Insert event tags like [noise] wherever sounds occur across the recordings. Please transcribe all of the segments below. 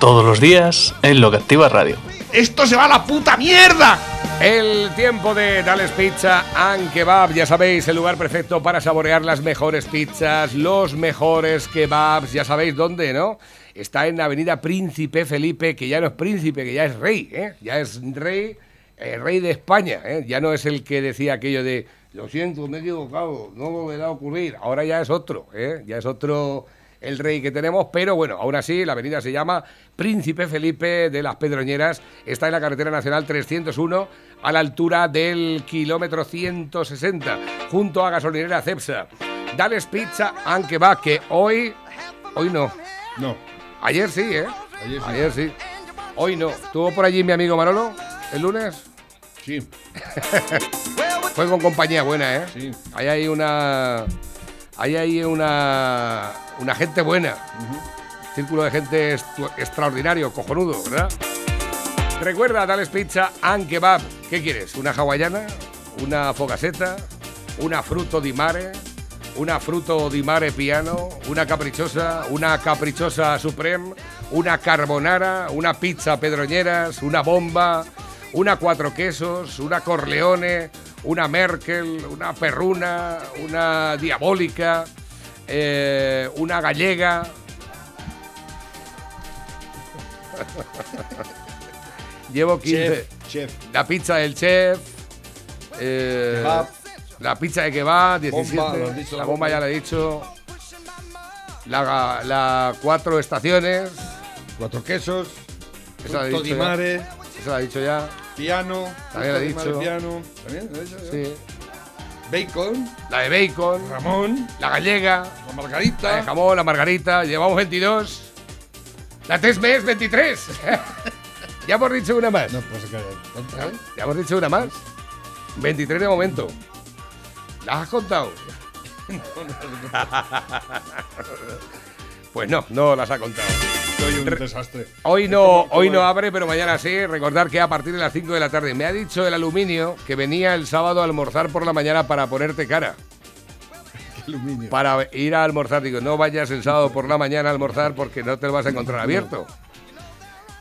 Todos los días en Lo que Activa Radio. ¡Esto se va a la puta mierda! El tiempo de Dales Pizza and Kebab, ya sabéis, el lugar perfecto para saborear las mejores pizzas, los mejores kebabs, ya sabéis dónde, ¿no? Está en Avenida Príncipe Felipe, que ya no es príncipe, que ya es rey, ¿eh? Ya es rey, eh, rey de España, ¿eh? Ya no es el que decía aquello de, lo siento, me he equivocado, no volverá a ocurrir. Ahora ya es otro, ¿eh? Ya es otro el rey que tenemos, pero bueno, aún así la avenida se llama Príncipe Felipe de las Pedroñeras, está en la carretera nacional 301 a la altura del kilómetro 160, junto a gasolinera Cepsa. Dales Pizza aunque va, que hoy, hoy no, No. ayer sí, ¿eh? Ayer sí. sí. Hoy no. ¿Estuvo por allí mi amigo Manolo el lunes? Sí, [laughs] Fue con compañía buena, ¿eh? sí. Ahí hay una. Ahí hay una. Una gente buena. Círculo de gente extraordinario, cojonudo, ¿verdad? Recuerda, Dales Pizza and Kebab. ¿Qué quieres? ¿Una hawaiana? ¿Una fogaseta? ¿Una fruto di mare? ¿Una fruto di mare piano? ¿Una caprichosa? ¿Una caprichosa supreme? ¿Una carbonara? ¿Una pizza pedroñeras? ¿Una bomba? ¿Una cuatro quesos? ¿Una corleone? ¿Una Merkel? ¿Una perruna? ¿Una diabólica? eh, ¿Una gallega? [laughs] Llevo 15. Chef, chef. La pizza del chef. eh. La pizza de 17. Bomba, lo has dicho, la la bomba ya la he dicho. La, la cuatro estaciones. Cuatro quesos. Esa la he dicho ya. Esa la he dicho ya. Piano. También lo he dicho. Piano. ¿También? ¿Lo he dicho? Sí. Bacon. La de bacon. Ramón. La gallega. La La de margarita. jamón, la margarita. Llevamos 22. La Tesmes, 23. [laughs] ya hemos dicho una más. No, pues tonta, ¿eh? Ya hemos dicho una más. 23 de momento. ¿Las has contado? [laughs] [laughs] pues no, no las ha contado. Soy un desastre. Hoy no, hoy no abre, pero mañana sí. Recordar que a partir de las 5 de la tarde. Me ha dicho el aluminio que venía el sábado a almorzar por la mañana para ponerte cara. [laughs] Aluminio. Para ir a almorzar. Digo, no vayas el sábado por la mañana a almorzar porque no te lo vas a encontrar abierto.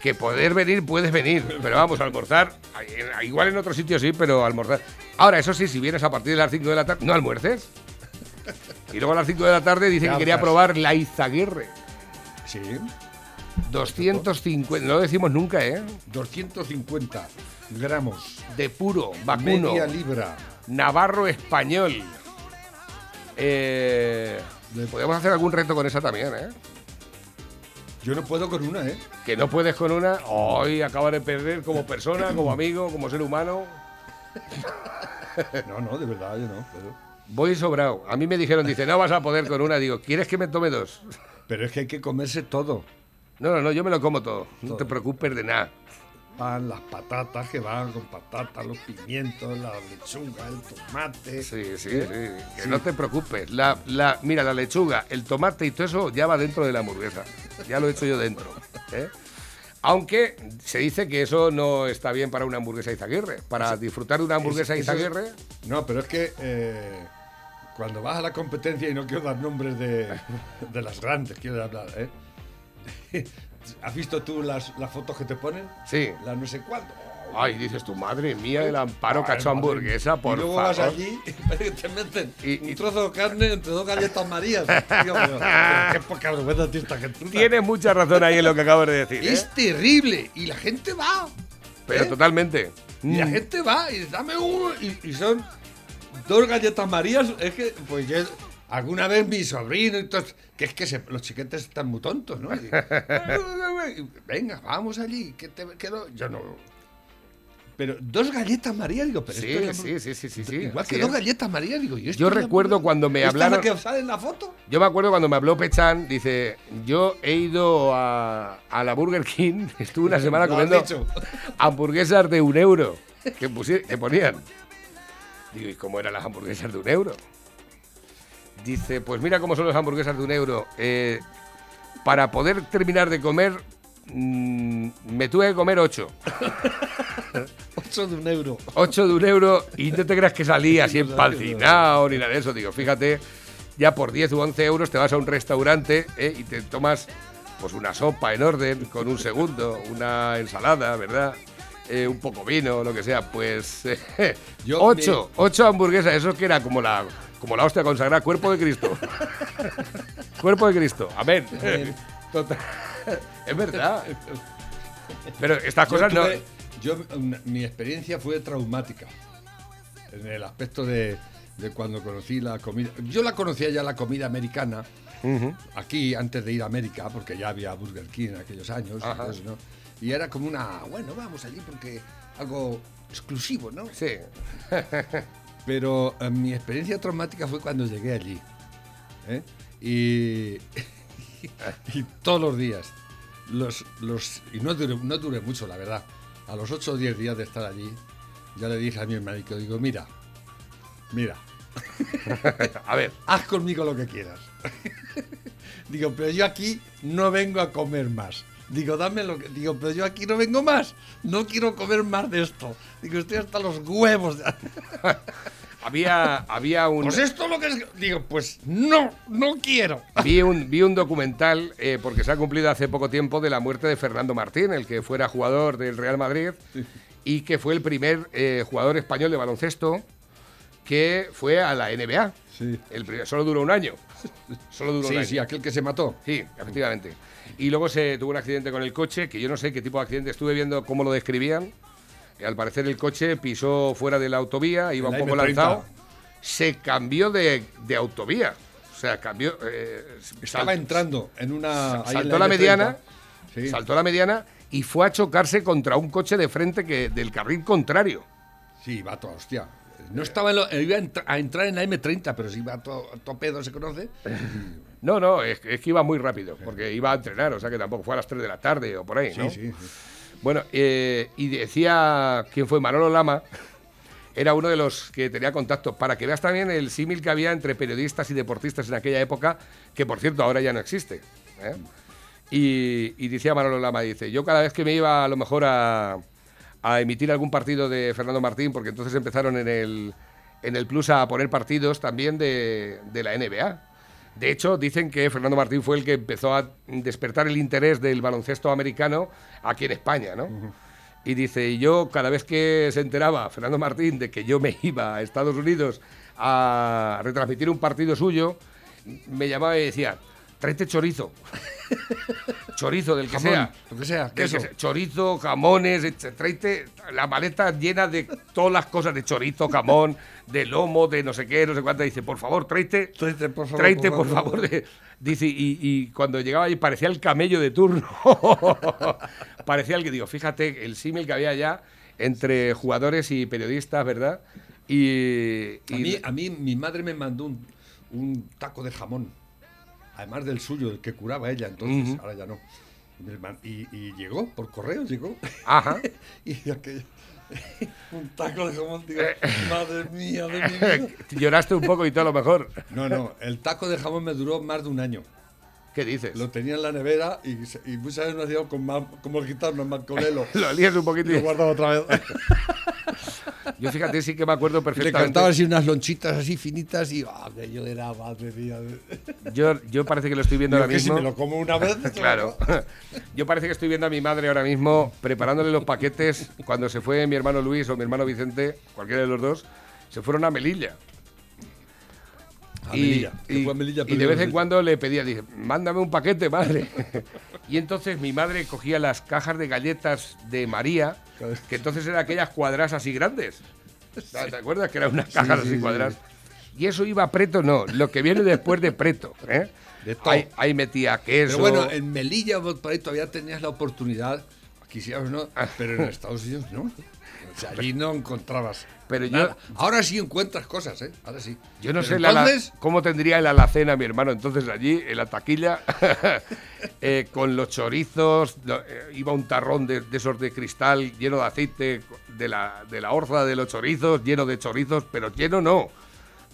Que poder venir, puedes venir. Pero vamos, a almorzar. Igual en otro sitio sí, pero almorzar. Ahora, eso sí, si vienes a partir de las 5 de la tarde, no almuerces. Y luego a las 5 de la tarde dice que quería probar la Izaguirre. Sí. 250, no lo decimos nunca, ¿eh? 250 gramos. De puro, vacuno. Media libra. Navarro español. Eh, podemos hacer algún reto con esa también, ¿eh? Yo no puedo con una, ¿eh? Que no puedes con una. Hoy acaba de perder como persona, como amigo, como ser humano. No, no, de verdad, yo no. Pero, Voy sobrado. A mí me dijeron, dice, no vas a poder con una. Digo, ¿quieres que me tome dos? pero es que hay que comerse todo. No, no, no, yo me lo como todo. No te preocupes de nada. Van las patatas que van con patatas, los pimientos, la lechuga, el tomate. Sí, sí, ¿Eh? sí. Que Sí. no te preocupes. La, la, mira, la lechuga, el tomate y todo eso ya va dentro de la hamburguesa. Ya lo he hecho yo dentro. ¿eh? Aunque se dice que eso no está bien para una hamburguesa Izaguirre. Para disfrutar de una hamburguesa es- Izaguirre. No, pero es que eh, cuando vas a la competencia, y no quiero dar nombres de, de las grandes, quiero hablar, ¿eh? ¿Has visto tú las, las fotos que te ponen? Sí. La no sé cuándo. Ay, dices tu madre mía, el amparo Ay, cacho hamburguesa, por y luego favor. vas allí y [laughs] te meten Y- y- un trozo de carne entre dos galletas marías. [laughs] Dios mío, qué poca vergüenza tiene esta gente. Tienes mucha razón ahí en lo que acabas de decir. ¿eh? Es terrible. Y la gente va. Pero ¿eh? totalmente. Y la Mm. gente va y dame uno. Y, y son dos galletas marías. Es que, pues yo. Alguna vez mi sobrino y todo, que es que se- los chiquetes están muy tontos, ¿no? Y- [laughs] Venga, vamos allí. Que te, que no- yo no. Pero dos galletas María, digo, pero Sí, esto sí, sí, sí, sí, sí, Igual que dos es. galletas María, digo, ¿y esto Yo la recuerdo cuando me ¿Esta es hablaron- la que sale en la foto? Yo me acuerdo cuando me habló Pechan, dice, yo he ido a, a la Burger King, [laughs] estuve una [laughs] semana comiendo hamburguesas de un euro que ponían. Digo, ¿y cómo eran las hamburguesas de un euro? Dice, pues mira cómo son las hamburguesas de un euro. Eh, para poder terminar de comer, mm, me tuve que comer ocho. [laughs] Ocho de un euro. 8 de un euro y no te creas que salí así [laughs] empalcinado ni nada de eso. Digo, fíjate, ya por 10 u 11 euros te vas a un restaurante ¿eh? y te tomas pues una sopa en orden con un segundo, una ensalada, ¿verdad? Eh, un poco vino, lo que sea. Pues [laughs] eh, Yo 8, 8 hamburguesas, eso que era como la, como la hostia consagrada, cuerpo de Cristo. [laughs] cuerpo de Cristo, amén. Total. Es verdad. Pero estas Yo cosas no... yo, una- mi experiencia fue traumática. En el aspecto de, de cuando conocí la comida. Yo la conocía ya la comida americana. Aquí, antes de ir a América, porque ya había Burger King en aquellos años. Entonces, ¿no? Y era como una. Bueno, vamos allí porque algo exclusivo, ¿no? Sí. [laughs] Pero eh, mi experiencia traumática fue cuando llegué allí. ¿eh? Y, [laughs] y todos los días. Los, los, y no duré, no duré mucho, la verdad. A los 8 o 10 días de estar allí, ya le dije a mi médico, digo, mira, mira, [laughs] A ver. haz conmigo lo que quieras. digo, pero yo aquí no vengo a comer más. Digo, dame lo que. Digo, pero yo aquí no vengo más. No quiero comer más de esto. Digo, estoy hasta los huevos. de- [laughs] Había, había un... Pues esto es lo que es. Digo, pues no, no quiero. Vi un, vi un documental, eh, porque se ha cumplido hace poco tiempo, de la muerte de Fernando Martín, el que fuera jugador del Real Madrid y que fue el primer eh, jugador español de baloncesto que fue a la NBA. Sí. El solo duró un año. Solo duró un Sí, año. sí, aquel que se mató. Sí, efectivamente. Y luego se tuvo un accidente con el coche, que yo no sé qué tipo de accidente, estuve viendo cómo lo describían. Y al parecer el coche pisó fuera de la autovía, iba un poco M30. lanzado, se cambió de, de autovía. O sea, cambió... eh, Estaba sal- entrando en una. en saltó la M30. mediana, Sí. saltó la mediana y fue a chocarse contra un coche de frente que del carril contrario. Sí, va toda hostia. No estaba en lo- iba a, entra- a entrar en la M30, pero si va todo pedo, se conoce. [laughs] No, no, es, es que iba muy rápido, porque iba a entrenar, o sea que tampoco fue a las 3 de la tarde o por ahí, ¿no? Sí, sí, sí. Bueno, eh, y decía quién fue Manolo Lama, era uno de los que tenía contacto, para que veas también el símil que había entre periodistas y deportistas en aquella época, que por cierto ahora ya no existe. ¿eh? Y, y decía Manolo Lama, dice, yo cada vez que me iba a lo mejor a, a emitir algún partido de Fernando Martín, porque entonces empezaron en el, en el Plus a poner partidos también de, de la NBA. De hecho, dicen que Fernando Martín fue el que empezó a despertar el interés del baloncesto americano aquí en España, ¿no? Y dice, yo cada vez que se enteraba Fernando Martín de que yo me [laughs] iba a Estados Unidos a retransmitir un partido suyo, me llamaba y decía, tráete chorizo. [laughs] chorizo del que Jamón, sea. lo que sea, que. Chorizo, jamones, etc. tráete la maleta llena de todas las cosas de chorizo, jamón, de lomo, de no sé qué, no sé cuánto. Dice, por favor, tráete, Tráete, por favor, tráete, por por favor. favor. de- dice, y, y cuando llegaba allí parecía el camello de turno. [laughs] parecía el que digo, fíjate el símil que había ya entre jugadores y periodistas, ¿verdad? Y, A mí, a mí mi madre me mandó un, un taco de jamón, además del suyo, el que curaba ella, entonces, ahora ya no. Y, llegó, por correo llegó. Ajá. [laughs] y aquello, [laughs] un taco de jamón, digo, [laughs] madre mía de mi vida. Lloraste un poco y todo lo mejor. No, no, el taco de jamón me duró más de un año. ¿Qué dices? Lo tenía en la nevera y, y muchas veces me hacía con como el gitano, mancolelo. Lo lías un poquito. y lo guardaba otra vez. Yo fíjate, sí que me acuerdo Y le perfectamente. cortaba así unas lonchitas así finitas y ah, que yo era madre mía. Yo, yo parece que lo estoy viendo Digo, ahora que si mismo. me lo como una vez. [laughs] Claro. Yo parece que estoy viendo a mi madre ahora mismo preparándole los paquetes cuando se fue mi hermano Luis o mi hermano Vicente, cualquiera de los dos, se fueron a Melilla. A Melilla, y- a Melilla, y de vez en cuando le pedía, dije, mándame un paquete, madre. [laughs] y entonces mi madre cogía las cajas de galletas de María, que entonces eran aquellas cuadras así grandes. ¿Te acuerdas que eran unas cajas sí, así sí. cuadras? Y eso iba a preto, no, lo que viene después de preto. ¿eh? De. Ahí, ahí metía queso. Pero bueno, en Melilla por ahí todavía tenías la oportunidad, quisieras no, pero en Estados Unidos no. O sea, allí no encontrabas. Pero yo-. Ahora sí encuentras cosas, ¿eh? Ahora sí. Yo no Pero sé la- cómo tendría el alacena mi hermano entonces allí, en la taquilla, [laughs] eh, con los chorizos, eh, iba un tarrón de, de esos de cristal lleno de aceite, de la, de la orza de los chorizos, lleno de chorizos, pero lleno no,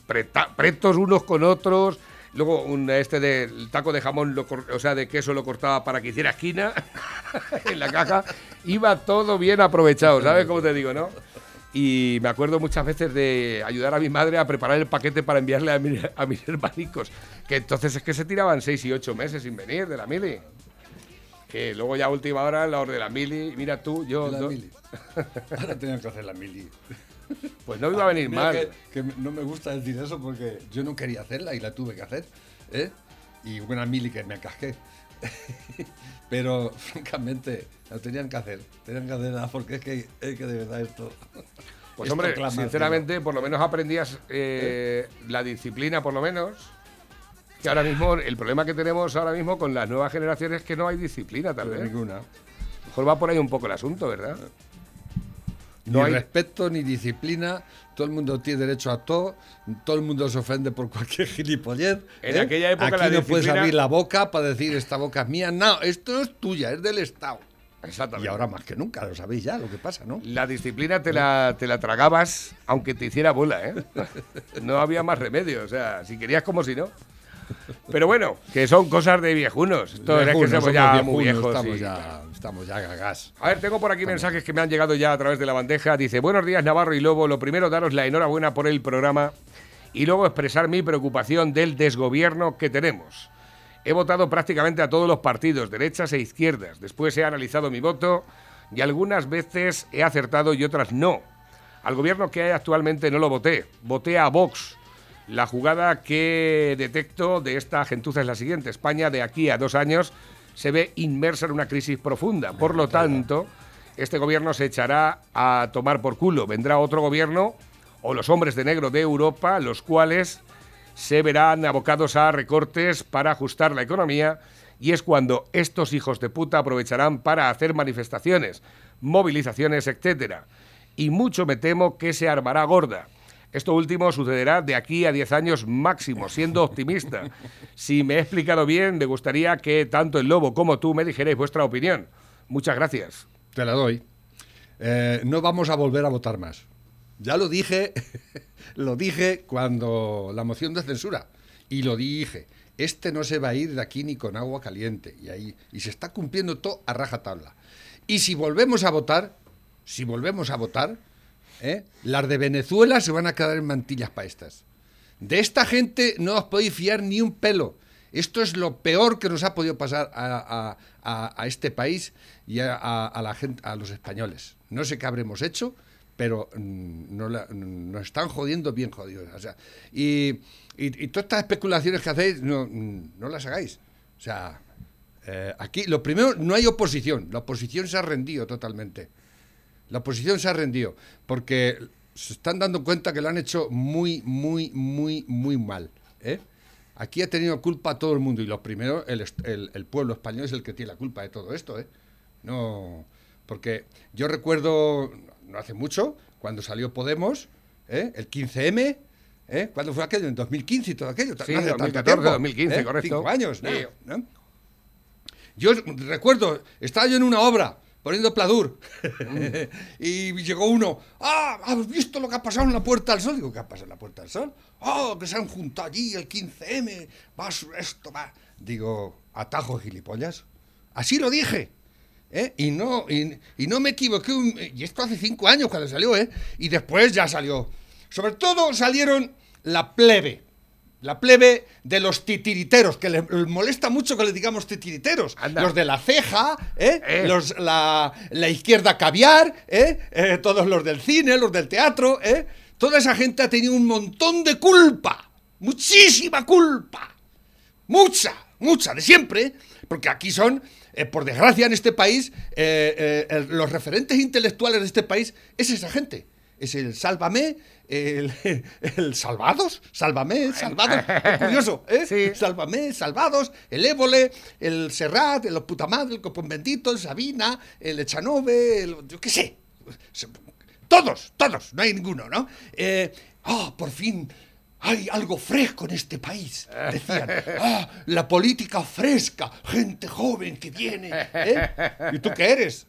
preta- pretos unos con otros. Luego un este de el taco de jamón, lo o sea, de queso lo cortaba para que hiciera esquina [laughs] en la caja. Iba todo bien aprovechado, ¿sabes cómo te digo, no? Y me acuerdo muchas veces de ayudar a mi madre a preparar el paquete para enviarle a, mi- a mis [laughs] hermanicos, que entonces es que se tiraban seis y ocho meses sin venir de la mili. Que luego ya a última hora la de la mili, mira tú, yo... la no- mili. [laughs] Ahora tenían que hacer la mili. [laughs] pues no iba a venir mal. Que, que no me gusta decir eso porque yo no quería hacerla y la tuve que hacer. ¿eh? Y una mili que me casqué. [laughs] Pero francamente la tenían que hacer. Tenían que hacerla porque es que, es que de verdad esto. [laughs] Pues esto hombre, clama sinceramente, por lo menos aprendías eh, la disciplina, por lo menos. Que ahora mismo, el problema que tenemos ahora mismo con las nuevas generaciones es que no hay disciplina, tal vez. Ninguna. Mejor va por ahí un poco el asunto, ¿verdad? Ni No hay- respeto ni disciplina. Todo el mundo tiene derecho a todo. Todo el mundo se ofende por cualquier [laughs] gilipollez. En ¿eh? aquella época Aquí la no puedes disciplina- abrir la boca para decir esta boca es mía. No, esto es tuya, es del Estado. Exactamente. Y ahora más que nunca, lo sabéis ya lo que pasa, ¿no? La disciplina te la, te la tragabas aunque te hiciera bola, ¿eh? [laughs] No había más remedio, o sea, si querías como si no. Pero bueno, que son cosas de viejunos. Esto es que Viejunos, somos somos ya viejunos, muy viejos. Estamos y- ya, estamos ya gagás. A ver, tengo por aquí mensajes que me han llegado ya a través de la bandeja. Dice, buenos días Navarro y Lobo. Lo primero, daros la enhorabuena por el programa y luego expresar mi preocupación del desgobierno que tenemos. He votado prácticamente a todos los partidos, derechas e izquierdas. Después he analizado mi voto y algunas veces he acertado y otras no. Al gobierno que hay actualmente no lo voté. Voté a Vox. La jugada que detecto de esta gentuza es la siguiente. España de aquí a dos años se ve inmersa en una crisis profunda. Por lo tanto, este gobierno se echará a tomar por culo. Vendrá otro gobierno o los hombres de negro de Europa, los cuales se verán abocados a recortes para ajustar la economía y es cuando estos hijos de puta aprovecharán para hacer manifestaciones, movilizaciones, etcétera. Y mucho me temo que se armará gorda. Esto último sucederá de aquí a 10 años máximo, siendo optimista. Si me he explicado bien, me gustaría que tanto el lobo como tú me dijerais vuestra opinión. Muchas gracias. Te la doy. Eh, no vamos a volver a votar más. Ya lo dije, [laughs] lo dije cuando la moción de censura. Y lo dije. Este no se va a ir de aquí ni con agua caliente. Y ahí. Y se está cumpliendo todo a rajatabla. Y si volvemos a votar, si volvemos a votar, ¿eh? las de Venezuela se van a quedar en mantillas para. De esta gente no os podéis fiar ni un pelo. Esto es lo peor que nos ha podido pasar a, a- a- este país y a, la gente, a los españoles. No sé qué habremos hecho, pero mm, no la- mm, nos están jodiendo bien jodidos. O sea, y, y- y todas estas especulaciones que hacéis, no, mm, no las hagáis. O sea, eh, aquí lo primero, no hay oposición. La oposición se ha rendido totalmente. La oposición se ha rendido porque se están dando cuenta que lo han hecho muy, muy, muy, muy mal. ¿eh? Aquí ha tenido culpa todo el mundo y lo primero, el, el- el pueblo español es el que tiene la culpa de todo esto. ¿eh? No, porque yo recuerdo, no hace mucho, cuando salió Podemos, ¿eh? el 15M, ¿eh? ¿cuándo fue aquello? En 2015 y todo aquello. Sí, no hace tanto 2014, tiempo, 2015, ¿eh? correcto. Cinco años, ¿no? Sí. ¿no? Yo recuerdo, estaba yo en una obra poniendo pladur [laughs] y llegó uno, ah, ¿has visto lo que ha pasado en la Puerta del Sol? Digo, ¿qué ha pasado en la Puerta del Sol? Oh, que se han juntado allí el 15M, va su- esto, va. Digo, atajo gilipollas. Así lo dije. ¿eh? Y, no, y, y no me equivoqué. un- y esto hace cinco años cuando salió, ¿eh? Y después ya salió. Sobre todo salieron la plebe. La plebe de los titiriteros, que les molesta mucho que les digamos titiriteros. Anda. Los de la ceja, ¿eh? Eh. Los, la, la izquierda caviar, ¿eh? Eh, todos los del cine, los del teatro, ¿eh? Toda esa gente ha tenido un montón de culpa. Muchísima culpa. Mucha, mucha, de siempre. Porque aquí son, por desgracia en este país, los referentes intelectuales de este país es esa gente. es el Sálvame, el, [laughs] el Salvados, Sálvame, Salvados, es curioso, ¿eh? Sí. Sálvame, Salvados, el Évole, el Serrat, el Puta Madre, el Copón Bendito, el Sabina, el Echanove, el, yo qué sé. Todos, todos, no hay ninguno, ¿no? Eh, ah, por fin hay algo fresco en este país. Decían, [laughs] ah, la política fresca, gente joven que viene. ¿eh? ¿Y tú qué eres?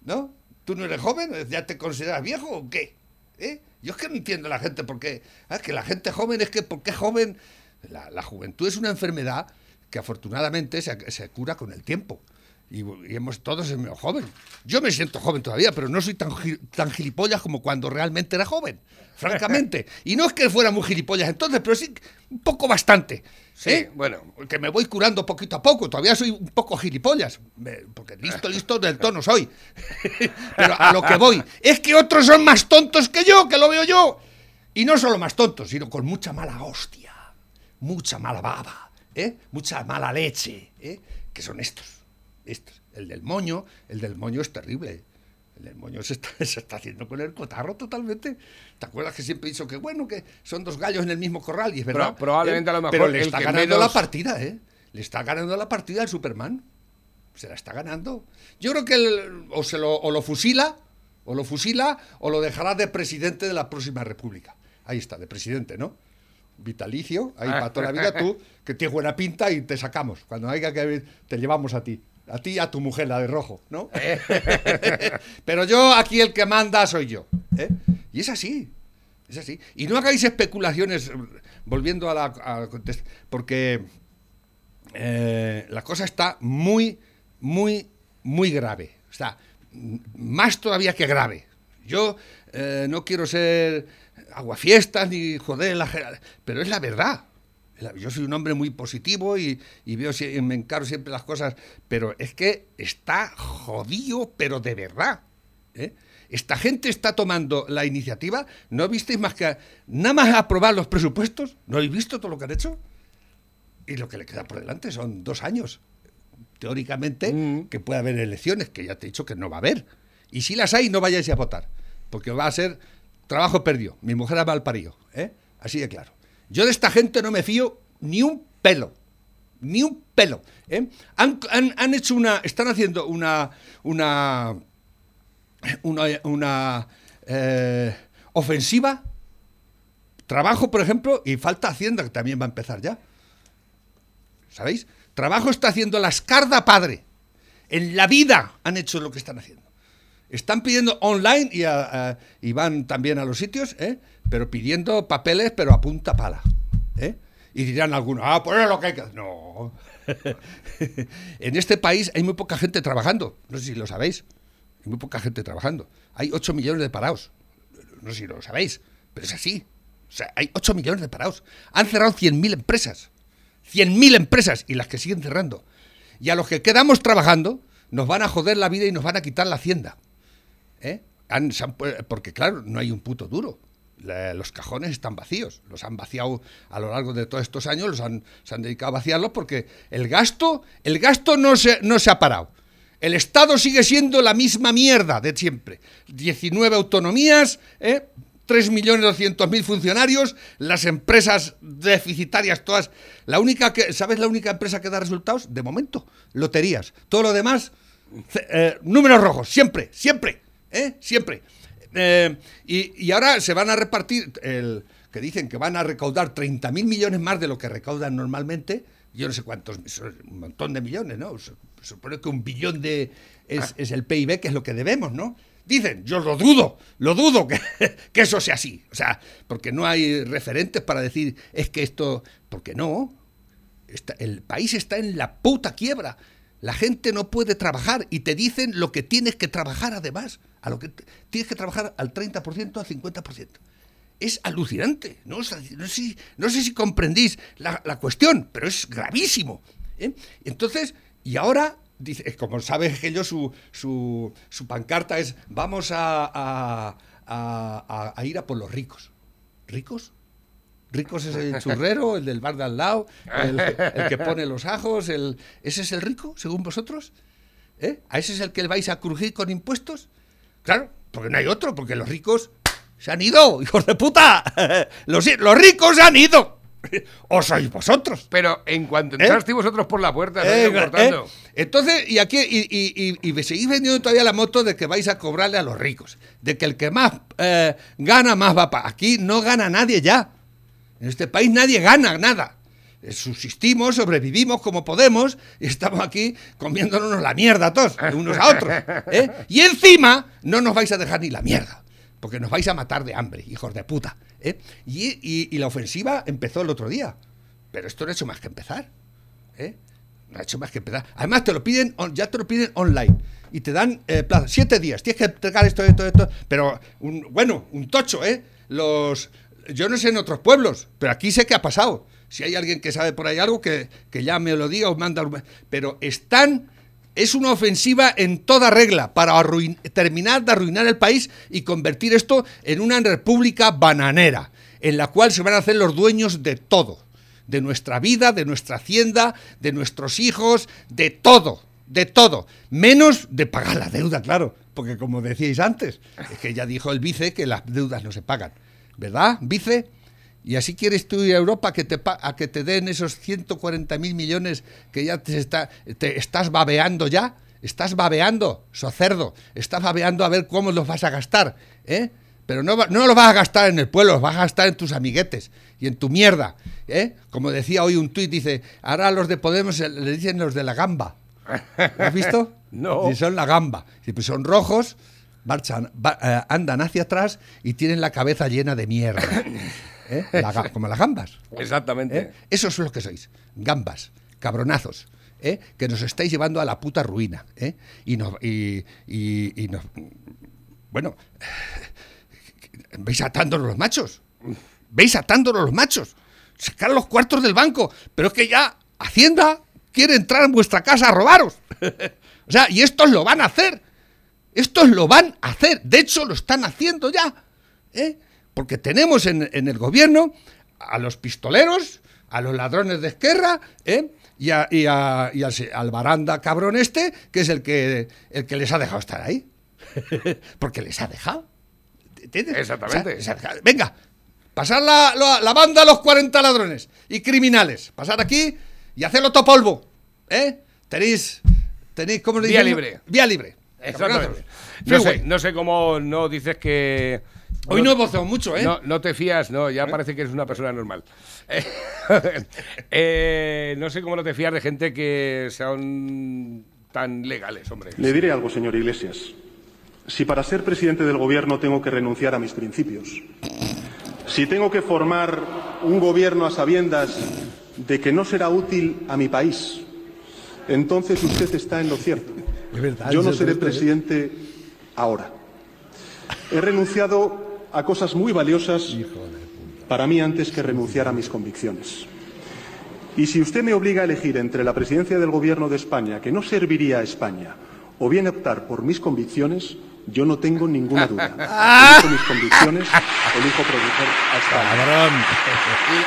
¿No? ¿Tú no eres joven? ¿Ya te consideras viejo o qué? ¿Eh? Yo es que no entiendo a la gente por qué. Ah, que la gente joven es que, ¿por qué joven? La, la juventud es una enfermedad que afortunadamente se, se cura con el tiempo. Y, y hemos todos hemos joven. Yo me siento joven todavía, pero no soy tan, tan gilipollas como cuando realmente era joven, [laughs] francamente. Y no es que fuera muy gilipollas entonces, pero sí un poco bastante. Sí, ¿eh? bueno. Que me voy curando poquito a poco. Todavía soy un poco gilipollas. me- Porque listo, [laughs] listo del tono soy. [laughs] Pero a lo que voy es que otros son más tontos que yo, que lo veo yo. Y no solo más tontos, sino con mucha mala hostia, mucha mala baba, ¿eh? mucha mala leche, ¿eh? que son estos. Estos. El del moño, el del moño es terrible. El del moño se está, [laughs] se está haciendo con el cotarro totalmente. ¿Te acuerdas que siempre he dicho que bueno, que son dos gallos en el mismo corral? Y es verdad. probablemente a lo mejor Pero le el está ganando menos- la partida, ¿eh? Le está ganando la partida al Superman. Se la está ganando. Yo creo que el- o, se lo, o lo fusila, o lo fusila, o lo dejará de presidente de la próxima república. Ahí está, de presidente, ¿no? Vitalicio, ahí para toda la vida tú, [laughs] que tienes buena pinta y te sacamos. Cuando haya que te llevamos a ti. A ti y a tu mujer, la de rojo, ¿no? [laughs] [laughs] Pero yo aquí el que manda soy yo. ¿eh? Y es así. Es así. Y no hagáis especulaciones, volviendo a la, a porque eh, la cosa está muy, muy, muy grave. Está m- más todavía que grave. Yo eh, no quiero ser aguafiestas ni joder, la, pero es la verdad. Yo soy un hombre muy positivo y, y veo, si- me encaro siempre las cosas, pero es que está jodido, pero de verdad. ¿eh? Esta gente está tomando la iniciativa. ¿No visteis más que nada más aprobar los presupuestos? ¿No habéis visto todo lo que han hecho? Y lo que le queda por delante son dos años. Teóricamente, Mm. que puede haber elecciones, que ya te he dicho que no va a haber. Y si las hay, no vayáis a votar, porque va a ser trabajo perdido. Mi mujer ha mal parido, ¿eh? Así de claro. Yo de esta gente no me fío ni un pelo. Ni un pelo. ¿eh? Han, han- han hecho una. Están haciendo una. Una. Una. una, eh, ofensiva. Trabajo, por ejemplo, y falta Hacienda, que también va a empezar ya. ¿Sabéis? Trabajo está haciendo la escarda padre. En la vida han hecho lo que están haciendo. Están pidiendo online y, van también a los sitios, ¿eh? pero pidiendo papeles, pero a punta pala. ¿eh? Y dirán algunos, ah, pues es lo que hay que hacer. No. [laughs] en este país hay muy poca gente trabajando. No sé si lo sabéis. Hay muy poca gente trabajando. Hay 8 millones de parados. No sé si lo sabéis, pero es así. O sea, hay 8 millones de parados. Han cerrado 100.000 empresas. 100.000 empresas y las que siguen cerrando. Y a los que quedamos trabajando nos van a joder la vida y nos van a quitar la hacienda. ¿Eh? Han- porque claro, no hay un puto duro. Los cajones están vacíos. Los han vaciado a lo largo de todos estos años, los han, se han dedicado a vaciarlos porque el gasto, el gasto no se, no se ha parado. El Estado sigue siendo la misma mierda de siempre. 19 autonomías, ¿eh? 3.200.000 funcionarios, las empresas deficitarias todas. La única que, ¿sabes la única empresa que da resultados? De momento, loterías. Todo lo demás, eh, números rojos, siempre, siempre, ¿eh? siempre. Eh, y, y ahora se van a repartir, el, que dicen que van a recaudar 30.000 millones más de lo que recaudan normalmente. Yo no sé cuántos, un montón de millones, ¿no? Supone que un billón de es, es el PIB, que es lo que debemos, ¿no? Dicen, yo lo dudo, lo dudo que, [laughs] que eso sea así. O sea, porque no hay referentes para decir, es que esto, porque no. Está- el país está en la puta quiebra. La gente no puede trabajar y te dicen lo que tienes que trabajar además. A lo que tienes que trabajar al 30%, al 50%. Es alucinante. No, no sé si- no sé si comprendís la, cuestión, pero es gravísimo. ¿eh? Entonces, y ahora, dice, eh, como que yo, su, su, su pancarta es, vamos a, ir a por los ricos. ¿Ricos? Ricos es el churrero, el del bar de al lado, el, el que pone los ajos, el, ¿ese es el rico, según vosotros? ¿Eh? ¿A ese es el que vais a crujir con impuestos? Claro, porque no hay otro, porque los ricos Se han ido, [laughs] hijos de puta. Los, los ricos se han ido. [laughs] O sois vosotros. Pero en cuanto ¿Eh? entrasteis vosotros por la puerta, no Eh, eh, Entonces, y aquí, y, y- y- y seguís vendiendo todavía la moto de que vais a cobrarle a los ricos. De que el que más eh, gana, más va para. Aquí no gana nadie ya. En este país nadie gana nada. Eh, Subsistimos, sobrevivimos como podemos y estamos aquí comiéndonos la mierda todos, unos a otros. ¿eh? Y encima no nos vais a dejar ni la mierda, porque nos vais a matar de hambre, hijos de puta. ¿eh? Y, y- la ofensiva empezó el otro día, pero esto no ha hecho más que empezar. ¿eh? No ha hecho más que empezar. Además, te lo piden, ya te lo piden online. Y te dan eh, plazo, siete días. Tienes que entregar esto, esto, esto. Pero, un, bueno, un tocho, ¿eh? Los. Yo no sé en otros pueblos, pero aquí sé que ha pasado. Si hay alguien que sabe por ahí algo, que, que ya me lo diga o manda. Pero están. Es una ofensiva en toda regla para terminar de arruinar el país y convertir esto en una república bananera, en la cual se van a hacer los dueños de todo de nuestra vida, de nuestra hacienda, de nuestros hijos, de todo, de todo, menos de pagar la deuda, claro, porque como decíais antes, es que ya dijo el vice que las deudas no se pagan, ¿verdad, vice? Y así quieres tú ir a Europa que te a que te den esos 140 mil millones que ya te, está, te estás babeando ya, estás babeando, so cerdo, estás babeando a ver cómo los vas a gastar, ¿eh? Pero no, no los vas a gastar en el pueblo, los vas a gastar en tus amiguetes y en tu mierda. ¿eh? Como decía hoy un tuit, dice, ahora a los de Podemos le dicen los de la gamba. ¿Lo has visto? [laughs] No. Y son la gamba. Y pues son rojos, marchan, va- eh, andan hacia atrás y tienen la cabeza llena de mierda. [laughs] ¿eh? La como las gambas. [laughs] Exactamente. ¿eh? Eso es lo que sois. Gambas, cabronazos. ¿eh? Que nos estáis llevando a la puta ruina. ¿eh? Y, nos, y, y- y nos. Bueno. [laughs] Veis atándonos los machos. Veis atándonos los machos. Sacar los cuartos del banco. Pero es que ya Hacienda quiere entrar en vuestra casa a robaros. [laughs] o sea, y estos lo van a hacer. Estos lo van a hacer. De hecho, lo están haciendo ya. ¿eh? Porque tenemos en, en el gobierno a los pistoleros, a los ladrones de Esquerra, ¿eh? y, a- y a- y al, baranda cabrón este, que es el que, el que les ha dejado estar ahí. [laughs] Porque les ha dejado. ¿Entiendes? Exactamente. O sea, les ha dejado. Venga, pasar la, la- la banda a los 40 ladrones y criminales. Pasar aquí y hacerlo todo polvo. ¿eh? Tenéis, tenéis ¿cómo le Vía libre. Vía libre. Exactamente. No sé, no sé cómo no dices que. Hoy no he voceado mucho, ¿eh? No, no te fías, no, ya parece que eres una persona normal. Eh, [laughs] eh, no sé cómo no te fías de gente que sean tan legales, hombre. Le diré algo, señor Iglesias. Si para ser presidente del Gobierno tengo que renunciar a mis principios, si tengo que formar un gobierno a sabiendas de que no será útil a mi país, entonces usted está en lo cierto. Verdad, Yo no seré ¿eh? presidente ahora. He renunciado a cosas muy valiosas para mí antes que renunciar a mis convicciones. Y si usted me obliga a elegir entre la presidencia del Gobierno de España, que no serviría a España, o bien optar por mis convicciones, yo no tengo ninguna duda. [laughs] Elijo mis convicciones, elijo producir a España. Cabrón.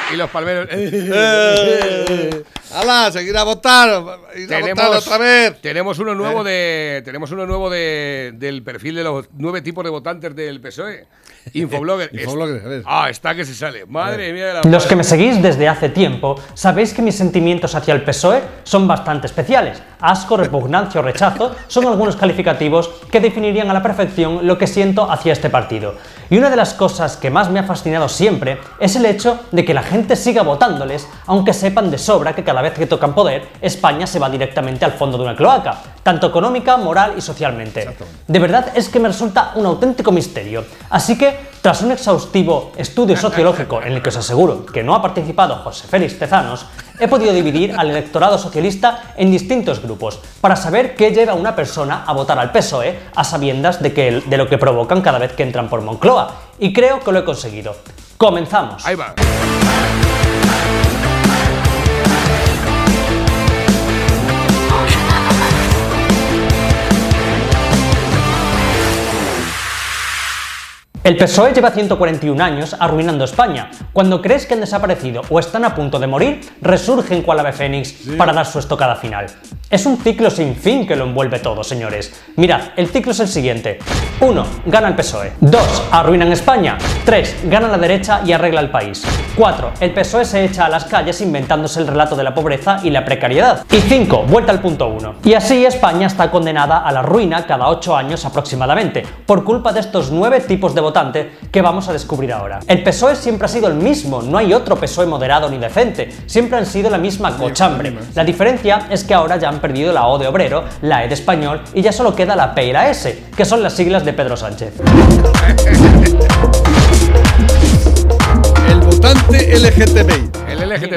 Y, y los palmeros. [laughs] Eh, ¡Hala! ¡Seguir a votar! ¡Ir a votar otra vez! tenemos uno nuevo de tenemos uno nuevo de, del perfil de los nueve tipos de votantes del PSOE. [laughs] Infoblogger. Infoblogger, a ver. Ah, está que se sale. Madre mía de la Los que me seguís desde hace tiempo sabéis que mis sentimientos hacia el PSOE son bastante especiales. Asco, repugnancia o rechazo son algunos calificativos que definirían a la perfección lo que siento hacia este partido. Y una de las cosas que más me ha fascinado siempre es el hecho de que la gente siga votándoles, aunque sepan de sobra que cada vez que tocan poder, España se va directamente al fondo de una cloaca, tanto económica, moral y socialmente. De verdad es que me resulta un auténtico misterio. Así que, tras un exhaustivo estudio sociológico en el que os aseguro que no ha participado José Félix Tezanos, he podido dividir al electorado socialista en distintos grupos para saber qué lleva a una persona a votar al PSOE a sabiendas de, que, de lo que provocan cada vez que entran por Moncloa. Y creo que lo he conseguido. Comenzamos. Ahí va. El PSOE lleva 141 años arruinando España. Cuando crees que han desaparecido o están a punto de morir, resurgen cual ave fénix para dar su estocada final. Es un ciclo sin fin que lo envuelve todo, señores. Mirad, el ciclo es el siguiente. 1. Gana el PSOE. 2. Arruinan España. 3. Gana la derecha y arregla el país. 4. El PSOE se echa a las calles inventándose el relato de la pobreza y la precariedad. Y 5. Vuelta al punto 1. Y así España está condenada a la ruina cada 8 años aproximadamente, por culpa de estos 9 tipos de votante que vamos a descubrir ahora. El PSOE siempre ha sido el mismo, no hay otro PSOE moderado ni decente, siempre han sido la misma cochambre. La diferencia es que ahora ya han perdido la O de obrero, la E de español y ya solo queda la P y la S, que son las siglas de Pedro Sánchez. El votante LGTBI.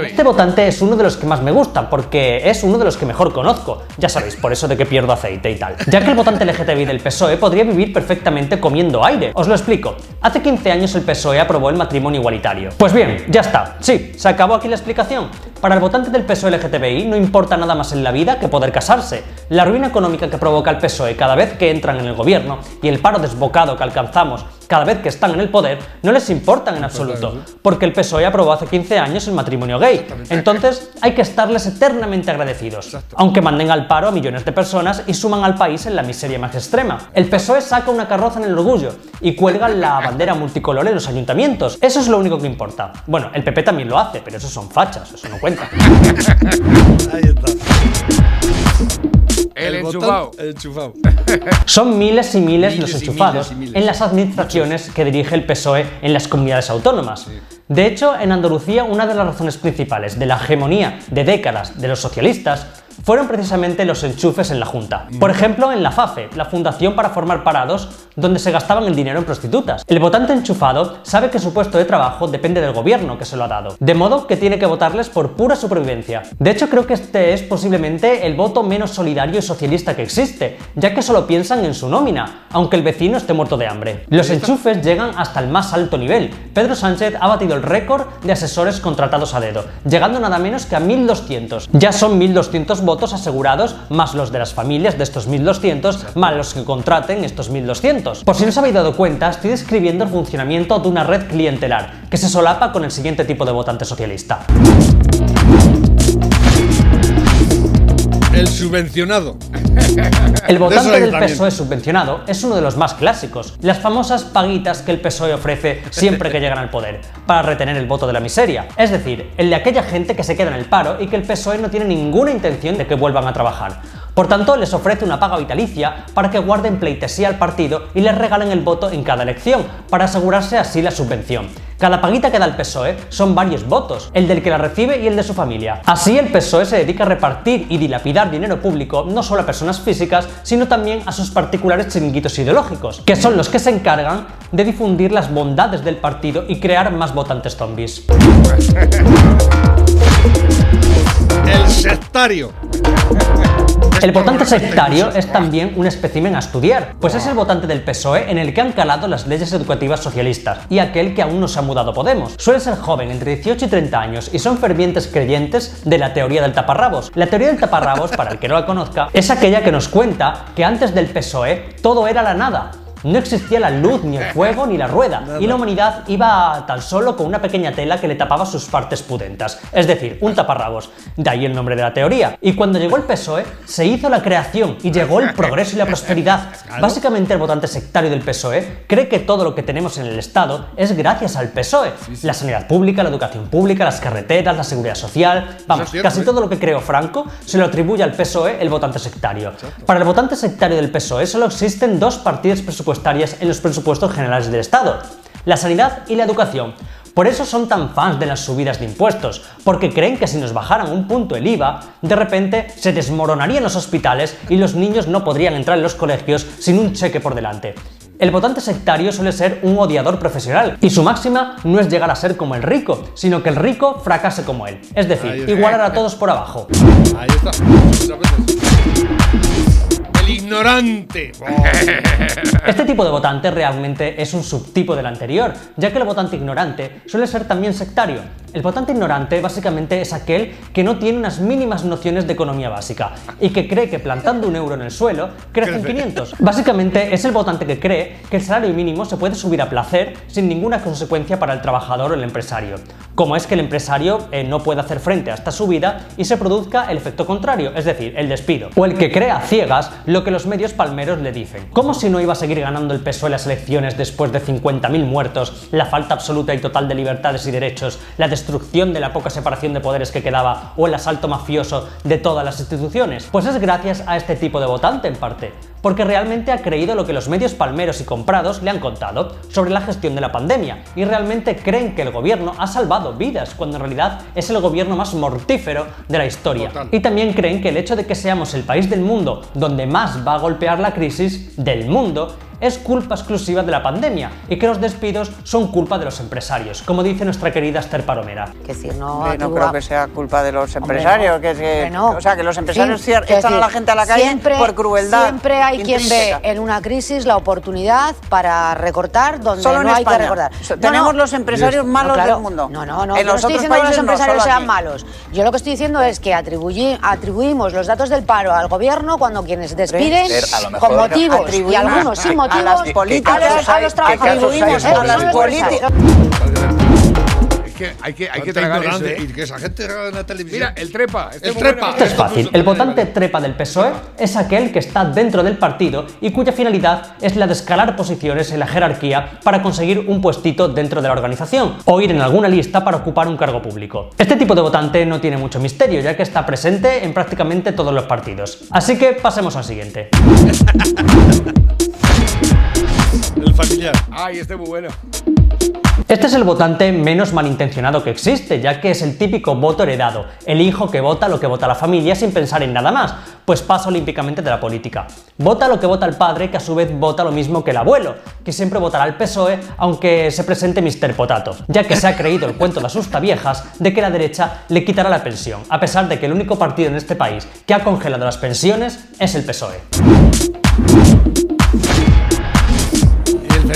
Este votante es uno de los que más me gustan, porque es uno de los que mejor conozco. Ya sabéis, por eso de que pierdo aceite y tal. Ya que el votante LGTBI del PSOE podría vivir perfectamente comiendo aire. Os lo explico. Hace 15 años el PSOE aprobó el matrimonio igualitario. Pues bien, ya está. Sí, se acabó aquí la explicación. Para el votante del PSOE LGTBI no importa nada más en la vida que poder casarse. La ruina económica que provoca el PSOE cada vez que entran en el gobierno y el paro desbocado que alcanzamos cada vez que están en el poder no les importan en absoluto, porque el PSOE aprobó hace 15 años el matrimonio gay. Entonces hay que estarles eternamente agradecidos, aunque manden al paro a millones de personas y suman al país en la miseria más extrema. El PSOE saca una carroza en el orgullo y cuelga la [laughs] bandera multicolor en los ayuntamientos. Eso es lo único que importa. Bueno, el PP también lo hace, pero esos son fachas, eso no cuenta. [laughs] Ahí está. El enchufado. El enchufado. [laughs] Son miles y miles, Miles los y enchufados miles y miles. en las administraciones que dirige el PSOE en las comunidades autónomas. De hecho, en Andalucía una de las razones principales de la hegemonía de décadas de los socialistas fueron precisamente los enchufes en la Junta. Por ejemplo, en la FAFE, la Fundación para Formar Parados, donde se gastaban el dinero en prostitutas. El votante enchufado sabe que su puesto de trabajo depende del gobierno que se lo ha dado, de modo que tiene que votarles por pura supervivencia. De hecho, creo que este es posiblemente el voto menos solidario y socialista que existe, ya que solo piensan en su nómina, aunque el vecino esté muerto de hambre. Los enchufes llegan hasta el más alto nivel. Pedro Sánchez ha batido el récord de asesores contratados a dedo, llegando nada menos que a 1.200. Ya son 1.200 votos asegurados, más los de las familias de estos 1.200, más los que contraten estos 1.200. Por si no os habéis dado cuenta, estoy describiendo el funcionamiento de una red clientelar, que se solapa con el siguiente tipo de votante socialista. El subvencionado. El votante del. PSOE subvencionado es uno de los más clásicos, las famosas paguitas que el PSOE ofrece siempre que llegan al poder, para retener el voto de la miseria, es decir, el de aquella gente que se queda en el paro y que el PSOE no tiene ninguna intención de que vuelvan a trabajar. Por tanto, les ofrece una paga vitalicia para que guarden pleitesía al partido y les regalen el voto en cada elección, para asegurarse así la subvención. Cada paguita que da el PSOE son varios votos, el del que la recibe y el de su familia. Así el PSOE se dedica a repartir y dilapidar dinero público no solo a personas físicas, sino también a sus particulares chiringuitos ideológicos, que son los que se encargan de difundir las bondades del partido y crear más votantes zombies. [laughs] El sectario. El votante sectario es también un espécimen a estudiar, pues es el votante del PSOE en el que han calado las leyes educativas socialistas y aquel que aún no se ha mudado Podemos. Suele ser joven, entre 18 y 30 años, y son fervientes creyentes de la teoría del taparrabos. La teoría del taparrabos, para el que no la conozca, es aquella que nos cuenta que antes del PSOE todo era la nada. No existía la luz, ni el [laughs] fuego, ni la rueda, y la humanidad iba tan solo con una pequeña tela que le tapaba sus partes pudentas, es decir, un taparrabos. De ahí el nombre de la teoría. Y cuando llegó el PSOE, se hizo la creación y llegó el progreso y la prosperidad. [laughs] Básicamente el votante sectario del PSOE cree que todo lo que tenemos en el Estado es gracias al PSOE. La sanidad pública, la educación pública, las carreteras, la seguridad social, vamos, casi ¿eh? todo lo que creó Franco se lo atribuye al PSOE el votante sectario. Para el votante sectario del PSOE solo existen dos partidas presupuestarias en los presupuestos generales del Estado, la sanidad y la educación. Por eso son tan fans de las subidas de impuestos, porque creen que si nos bajaran un punto el IVA, de repente se desmoronarían los hospitales y los niños no podrían entrar en los colegios sin un cheque por delante. El votante sectario suele ser un odiador profesional y su máxima no es llegar a ser como el rico, sino que el rico fracase como él, es decir, igualar a todos por abajo. Ahí está. El ignorante. [laughs] Este tipo de votante realmente es un subtipo del anterior, ya que el votante ignorante suele ser también sectario. El votante ignorante básicamente es aquel que no tiene unas mínimas nociones de economía básica y que cree que plantando un euro en el suelo crecen 500. Básicamente es el votante que cree que el salario mínimo se puede subir a placer sin ninguna consecuencia para el trabajador o el empresario. Como es que el empresario eh, no puede hacer frente a esta subida y se produzca el efecto contrario, es decir, el despido. O el que cree a ciegas lo que los medios palmeros le dicen. ¿Cómo si no iba a seguir ganando el PSOE las elecciones después de 50.000 muertos, la falta absoluta y total de libertades y derechos, la destrucción de la poca separación de poderes que quedaba o el asalto mafioso de todas las instituciones? Pues es gracias a este tipo de votante en parte porque realmente ha creído lo que los medios palmeros y comprados le han contado sobre la gestión de la pandemia y realmente creen que el gobierno ha salvado vidas cuando en realidad es el gobierno más mortífero de la historia. Y también creen que el hecho de que seamos el país del mundo donde más va a golpear la crisis del mundo es culpa exclusiva de la pandemia y que los despidos son culpa de los empresarios, como dice nuestra querida Esther Palomera. Que decir, no, Hombre, no creo que sea culpa de los empresarios, no. que, es que- Hombre, no. o sea, que los empresarios Sí, echan a la gente a la calle siempre- por crueldad. Siempre hay quien ve en una crisis la oportunidad para recortar donde Solo no en hay España. que recortar. Tenemos no. los empresarios malos No, claro. del mundo. No, no, no. En los estoy diciendo que los empresarios sean aquí. malos. Yo lo que estoy diciendo es que atribuimos los datos del paro al gobierno cuando quienes despiden con motivos y algunos sin a las políticas a los, a trabajadores. ¿Qué Eh, políticos. empresarios. Es que hay que, hay que Tanta tragar eso, ignorancia ¿eh? Y que esa gente haga en la televisión. Mira, el trepa. este El es muy trepa. bueno. Esto es fácil. El votante trepa del PSOE es aquel que está dentro del partido y cuya finalidad es la de escalar posiciones en la jerarquía para conseguir un puestito dentro de la organización o ir en alguna lista para ocupar un cargo público. Este tipo de votante no tiene mucho misterio ya que está presente en prácticamente todos los partidos. Así que pasemos al siguiente. [laughs] El familiar. Ay, este es muy bueno. Este es el votante menos malintencionado que existe, ya que es el típico voto heredado, el hijo que vota lo que vota la familia sin pensar en nada más, pues pasa olímpicamente de la política. Vota lo que vota el padre, que a su vez vota lo mismo que el abuelo, que siempre votará al PSOE aunque se presente Mr. Potato, ya que se ha creído el cuento de asusta viejas de que la derecha le quitará la pensión, a pesar de que el único partido en este país que ha congelado las pensiones es el PSOE.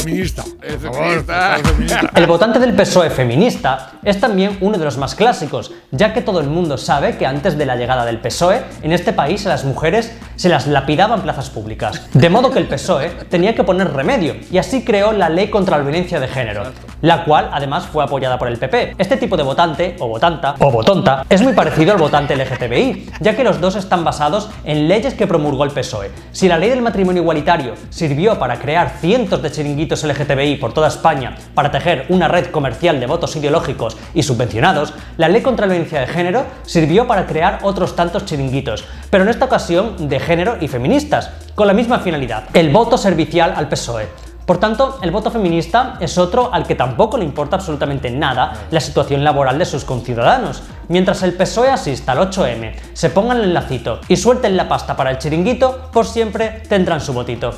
Feminista. El favor, feminista. votante del PSOE E feminista es también uno de los más clásicos, ya que todo el mundo sabe que antes de la llegada del PSOE, en este país a las mujeres se las lapidaba en plazas públicas. De modo que el PSOE E tenía que poner remedio, y así creó la Ley contra la Violencia de Género, la cual además fue apoyada por el PP. Este tipo de votante, o votanta, o votonta, es muy parecido al votante LGTBI, ya que los dos están basados en leyes que promulgó el PSOE. Si la ley del matrimonio igualitario sirvió para crear cientos de chiringuitos LGTBI por toda España para tejer una red comercial de votos ideológicos y subvencionados, la ley contra la violencia de género sirvió para crear otros tantos chiringuitos, pero en esta ocasión de género y feministas, con la misma finalidad, el voto servicial al PSOE. Por tanto, el voto feminista es otro al que tampoco le importa absolutamente nada la situación laboral de sus conciudadanos. Mientras el PSOE asista al 8M, se pongan el lacito y suelten la pasta para el chiringuito, por siempre tendrán su votito.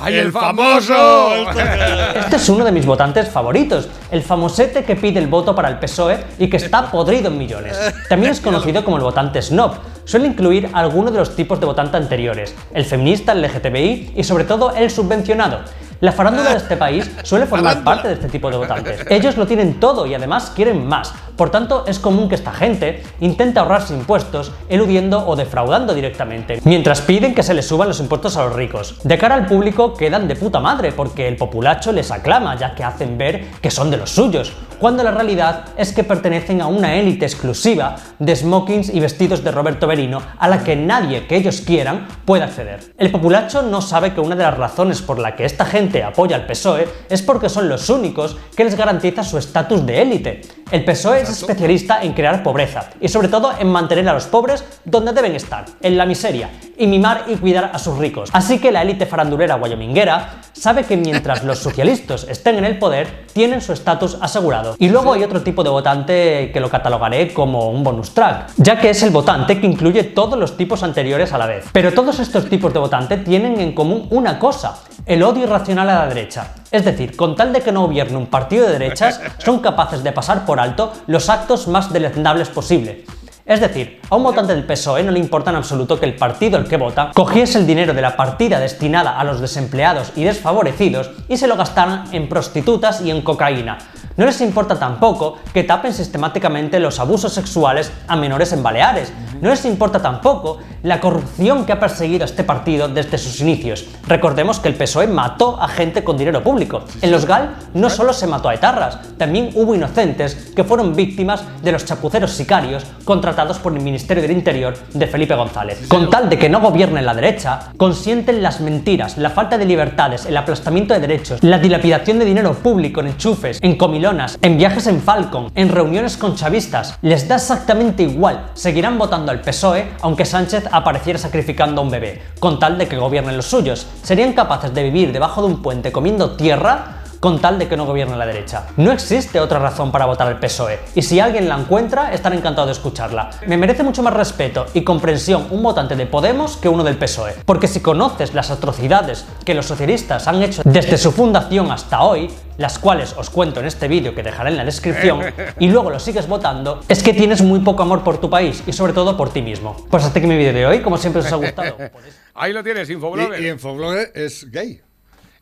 ¡Ay, el famoso! [laughs] Este es uno de mis votantes favoritos, el famosete que pide el voto para el PSOE y que está podrido en millones. También es conocido como el votante snob. Suele incluir algunos de los tipos de votante anteriores, el feminista, el LGTBI y sobre todo el subvencionado. La farándula de este país suele formar parte de este tipo de votantes. Ellos lo tienen todo y además quieren más. Por tanto, es común que esta gente intente ahorrarse impuestos, eludiendo o defraudando directamente, mientras piden que se les suban los impuestos a los ricos. De cara al público quedan de puta madre porque el populacho les aclama, ya que hacen ver que son de los suyos, cuando la realidad es que pertenecen a una élite exclusiva de smokings y vestidos de Roberto Berino a la que nadie que ellos quieran puede acceder. El populacho no sabe que una de las razones por la que esta gente apoya al PSOE es porque son los únicos que les garantiza su estatus de élite. El PSOE es especialista en crear pobreza y sobre todo en mantener a los pobres donde deben estar, en la miseria, y mimar y cuidar a sus ricos. Así que la élite farandulera guayominguera sabe que mientras los socialistas estén en el poder, tienen su estatus asegurado. Y luego hay otro tipo de votante que lo catalogaré como un bonus track, ya que es el votante que incluye todos los tipos anteriores a la vez. Pero todos estos tipos de votante tienen en común una cosa, el odio irracional a la derecha. Es decir, con tal de que no gobierne un partido de derechas, [laughs] son capaces de pasar por alto los actos más deleznables posible. Es decir, a un votante del PSOE no le importa en absoluto que el partido el que vota cogiese el dinero de la partida destinada a los desempleados y desfavorecidos y se lo gastaran en prostitutas y en cocaína. No les importa tampoco que tapen sistemáticamente los abusos sexuales a menores en Baleares. No les importa tampoco la corrupción que ha perseguido a este partido desde sus inicios. Recordemos que el PSOE mató a gente con dinero público. En los GAL no solo se mató a etarras, también hubo inocentes que fueron víctimas de los chapuceros sicarios por el Ministerio del Interior de Felipe González. Con tal de que no gobierne la derecha, consienten las mentiras, la falta de libertades, el aplastamiento de derechos, la dilapidación de dinero público en enchufes, en comilonas, en viajes en Falcon, en reuniones con chavistas. Les da exactamente igual. Seguirán votando al PSOE aunque Sánchez apareciera sacrificando a un bebé, con tal de que gobiernen los suyos. Serían capaces de vivir debajo de un puente comiendo tierra con tal de que no gobierne la derecha. No existe otra razón para votar al PSOE, y si alguien la encuentra, estaré encantado de escucharla. Me merece mucho más respeto y comprensión un votante de Podemos que uno del PSOE, porque si conoces las atrocidades que los socialistas han hecho desde su fundación hasta hoy, las cuales os cuento en este vídeo que dejaré en la descripción, y luego lo sigues votando, es que tienes muy poco amor por tu país y sobre todo por ti mismo. Pues hasta aquí mi vídeo de hoy, como siempre os ha gustado. podéis- Ahí lo tienes, Infoblogger. Y, y Infoblogger es gay.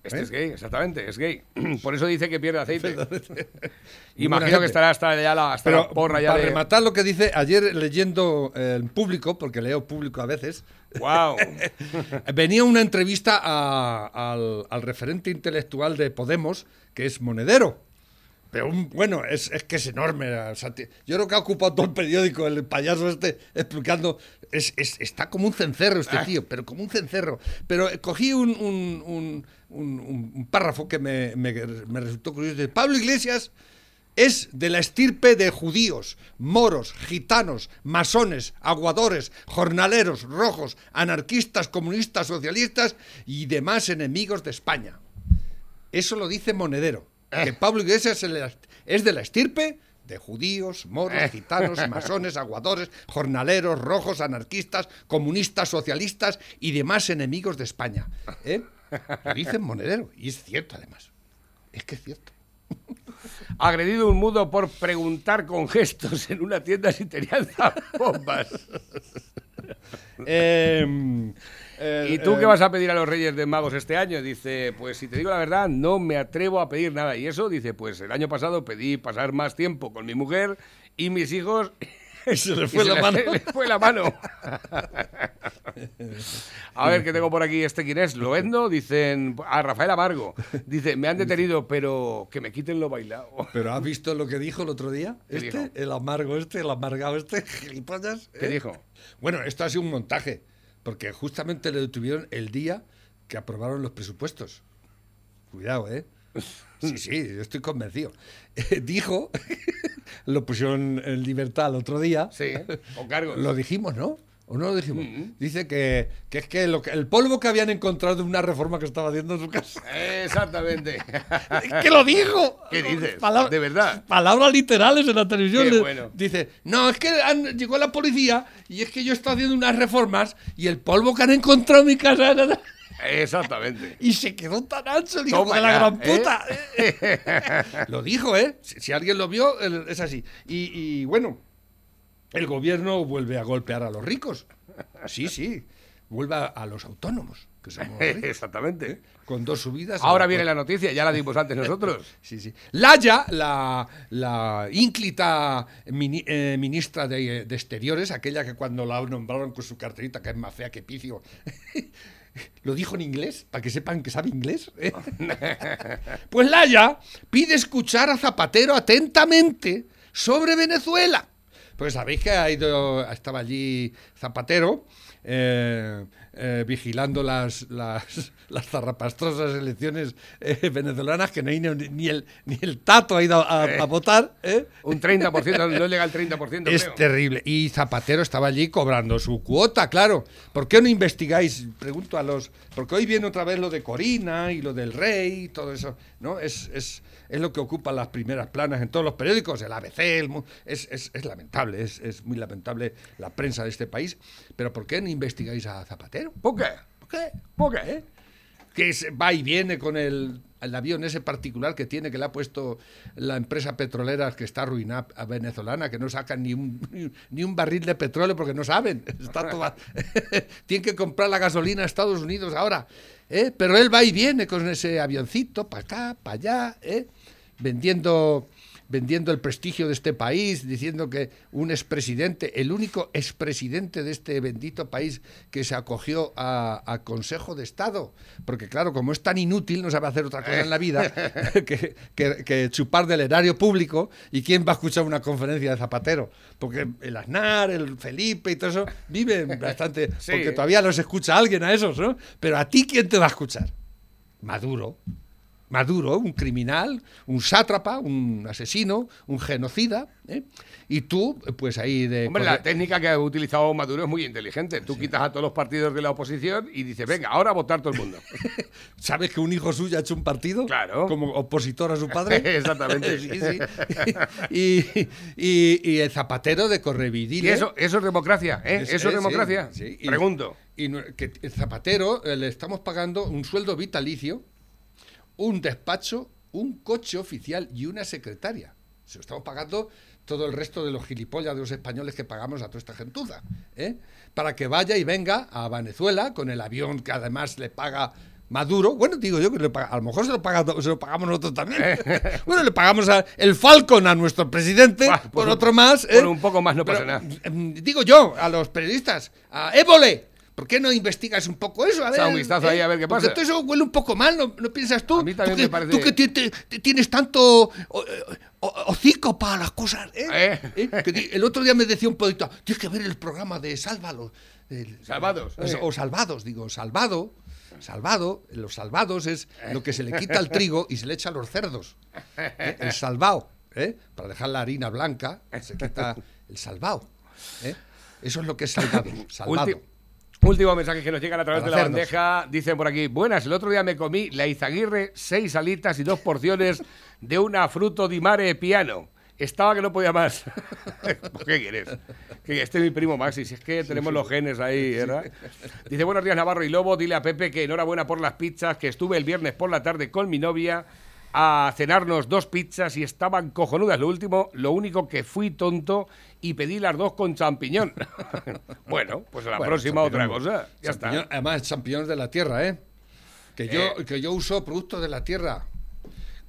Este ¿Eh? es gay, exactamente, es gay. [clears throat] Por eso dice que pierde aceite. [laughs] Imagino que estará hasta ya la, hasta Pero la porra ya para de... rematar lo que dice, ayer leyendo eh, en público, porque leo público a veces, ¡Wow! [laughs] venía una entrevista a- al, al referente intelectual de Podemos, que es Monedero. Pero un- bueno, es, es que es enorme. o sea, ti- yo creo que ha ocupado todo el periódico, el payaso este, explicando. Es, es- está como un cencerro este tío, pero como un cencerro. Pero eh, cogí un, un- un- párrafo que me, me- me resultó curioso. Dice, Pablo Iglesias es de la estirpe de judíos, moros, gitanos, masones, aguadores, jornaleros, rojos, anarquistas, comunistas, socialistas y demás enemigos de España. Eso lo dice Monedero. Que Pablo Iglesias es de la- estirpe de judíos, moros, gitanos, [laughs] masones, aguadores, jornaleros, rojos, anarquistas, comunistas, socialistas y demás enemigos de España. ¿Eh? Lo dice Monedero. Y es cierto, además. Es que es cierto. [laughs] Agredido un mudo por preguntar con gestos en una tienda si tenían bombas. [laughs] Em, eh, ¿Y tú eh, qué vas a pedir a los Reyes de Magos este año? Dice, pues si te digo la verdad, no me atrevo a pedir nada. Y eso, dice, pues el año pasado pedí pasar más tiempo con mi mujer y mis hijos. [laughs] Se le fue se la le- mano. [laughs] le fue la mano. [laughs] A ver, que tengo por aquí este quién es. Lo vendo, dicen. A Rafael Amargo. Dice, me han detenido, pero que me quiten lo bailado. ¿Pero has visto lo que dijo el otro día? ¿Qué Este, dijo? el amargo este, el amargado este, gilipollas. ¿Qué ¿eh? dijo? Bueno, esto ha sido un montaje, porque justamente le detuvieron el día que aprobaron los presupuestos. Cuidado, ¿eh? [laughs] Sí, sí, yo estoy convencido. Eh, dijo, [laughs] lo pusieron en libertad el otro día. Sí, con cargos. Lo dijimos, ¿no? ¿O no lo dijimos? Dice que, que es que, lo que el polvo que habían encontrado de una reforma que estaba haciendo en su casa. Exactamente. [laughs] ¡Que lo dijo! ¿Qué dices? Palabra- ¿De verdad? Palabras literales en la televisión. Qué bueno. Dice, no, es que han- llegó la policía y es que yo estoy haciendo unas reformas y el polvo que han encontrado en mi casa... Exactamente. [laughs] Y se quedó tan ancho el hijo de la gran ¿eh? puta. [laughs] lo dijo, ¿eh? Si, si alguien lo vio, es así. Y, y, bueno, el gobierno vuelve a golpear a los ricos. Sí, sí. Vuelve a, a los autónomos, que somos los ricos, [laughs] Exactamente. con dos subidas. Ahora viene la noticia, ya la dimos antes nosotros. [laughs] Sí, sí. Laya, la, la ínclita mini- eh, ministra de, de Exteriores, aquella que cuando la nombraron con su carterita, que es más fea que picio, [laughs] lo dijo en inglés, para que sepan que sabe inglés. ¿eh? pues Laya pide escuchar a Zapatero atentamente sobre Venezuela. Pues sabéis que ha ido, estaba allí Zapatero eh, eh, vigilando las, las, las zarrapastrosas elecciones eh, venezolanas, que no hay ni, ni el, ni el tato ha ido a, a votar. ¿eh? Un 30%, no llega al 30%. Es creo. terrible. Y Zapatero estaba allí cobrando su cuota, claro. ¿Por qué no investigáis? Pregunto a los. Porque hoy viene otra vez lo de Corina y lo del rey y todo eso. ¿No? Es, es, es lo que ocupa las primeras planas en todos los periódicos, el ABC, el es, es, es lamentable, es, es muy lamentable la prensa de este país. Pero ¿por qué no investigáis a Zapatero? ¿Por qué? ¿Por qué? ¿Por qué? Que se va y viene con el el avión ese particular que tiene, que le ha puesto la empresa petrolera que está arruinada a venezolana, que no sacan ni un, ni un barril de petróleo porque no saben. [laughs] Está toda... [laughs] Tienen que comprar la gasolina a Estados Unidos ahora. ¿eh? Pero él va y viene con ese avioncito para acá, para allá, ¿eh? vendiendo vendiendo el prestigio de este país, diciendo que un expresidente, el único expresidente de este bendito país que se acogió a, a Consejo de Estado, porque claro, como es tan inútil, no sabe hacer otra cosa en la vida [laughs] que, que- que chupar del erario público, ¿y quién va a escuchar una conferencia de Zapatero? Porque el Aznar, el Felipe y todo eso viven [laughs] bastante, Sí. porque todavía los escucha alguien a esos, ¿no? Pero a ti, ¿quién te va a escuchar? Maduro. Maduro, un criminal, un sátrapa, un asesino, un genocida, ¿eh? y tú, pues ahí de... Hombre, la técnica que ha utilizado Maduro es muy inteligente. Tú quitas a todos los partidos de la oposición y dices, venga, ahora a votar todo el mundo. [laughs] ¿Sabes que un hijo suyo ha hecho un partido? Claro. Como opositor a su padre. [laughs] Exactamente. [laughs] sí, sí. Y, y- y el zapatero de Correvidile. Y eso, eso es democracia, ¿eh? Es- eso es eh, democracia. sí, sí. Y- Pregunto. Y que el zapatero eh, le estamos pagando un sueldo vitalicio, un despacho, un coche oficial y una secretaria. Se lo estamos pagando todo el resto de los gilipollas de los españoles que pagamos a toda esta gentuza. ¿eh? Para que vaya y venga a Venezuela con el avión que además le paga Maduro. Bueno, digo yo que le paga- a lo mejor se lo, paga- se lo pagamos nosotros también. [laughs] bueno, le pagamos a- el Falcon a nuestro presidente por pues un- otro más. por ¿eh? un poco más no Pero, pasa nada. em, digo yo, a los periodistas, a Évole, ¿por qué no investigas un poco eso? A ver, un vistazo ahí a ver qué porque pasa. todo eso huele un poco mal, ¿no, no piensas tú? A mí también tú que, me parece- Tú que te- te- tienes tanto o- o- hocico para las cosas, ¿eh? Eh. ¿Eh? Que el otro día me decía un poquito, tienes que ver el programa de Sálvalo. el- Salvados, O, eh. o Salvados, digo, Salvado. Salvado, los salvados es lo que se le quita al trigo y se le echa a los cerdos. El salvado, ¿eh? para dejar la harina blanca, se quita el salvado. Eso es lo que es salvado. salvado. Último mensaje que nos llegan a través de la hacernos. bandeja. Dicen por aquí, buenas, el otro día me comí la Izaguirre, seis alitas y dos porciones de una fruto di mare piano. Estaba que no podía más. [laughs] ¿Qué quieres? Que este es mi primo Maxi, si es que tenemos los genes ahí, ¿verdad? Dice, buenos días Navarro y Lobo, dile a Pepe que enhorabuena por las pizzas, que estuve el viernes por la tarde con mi novia a cenarnos dos pizzas y estaban cojonudas. Lo último, lo único que fui tonto y pedí las dos con champiñón. [laughs] bueno, pues a la Bueno, próxima otra cosa. Ya champiñón- está. Además, champiñones de la tierra, ¿eh? Que yo, Eh. que yo uso productos de la tierra.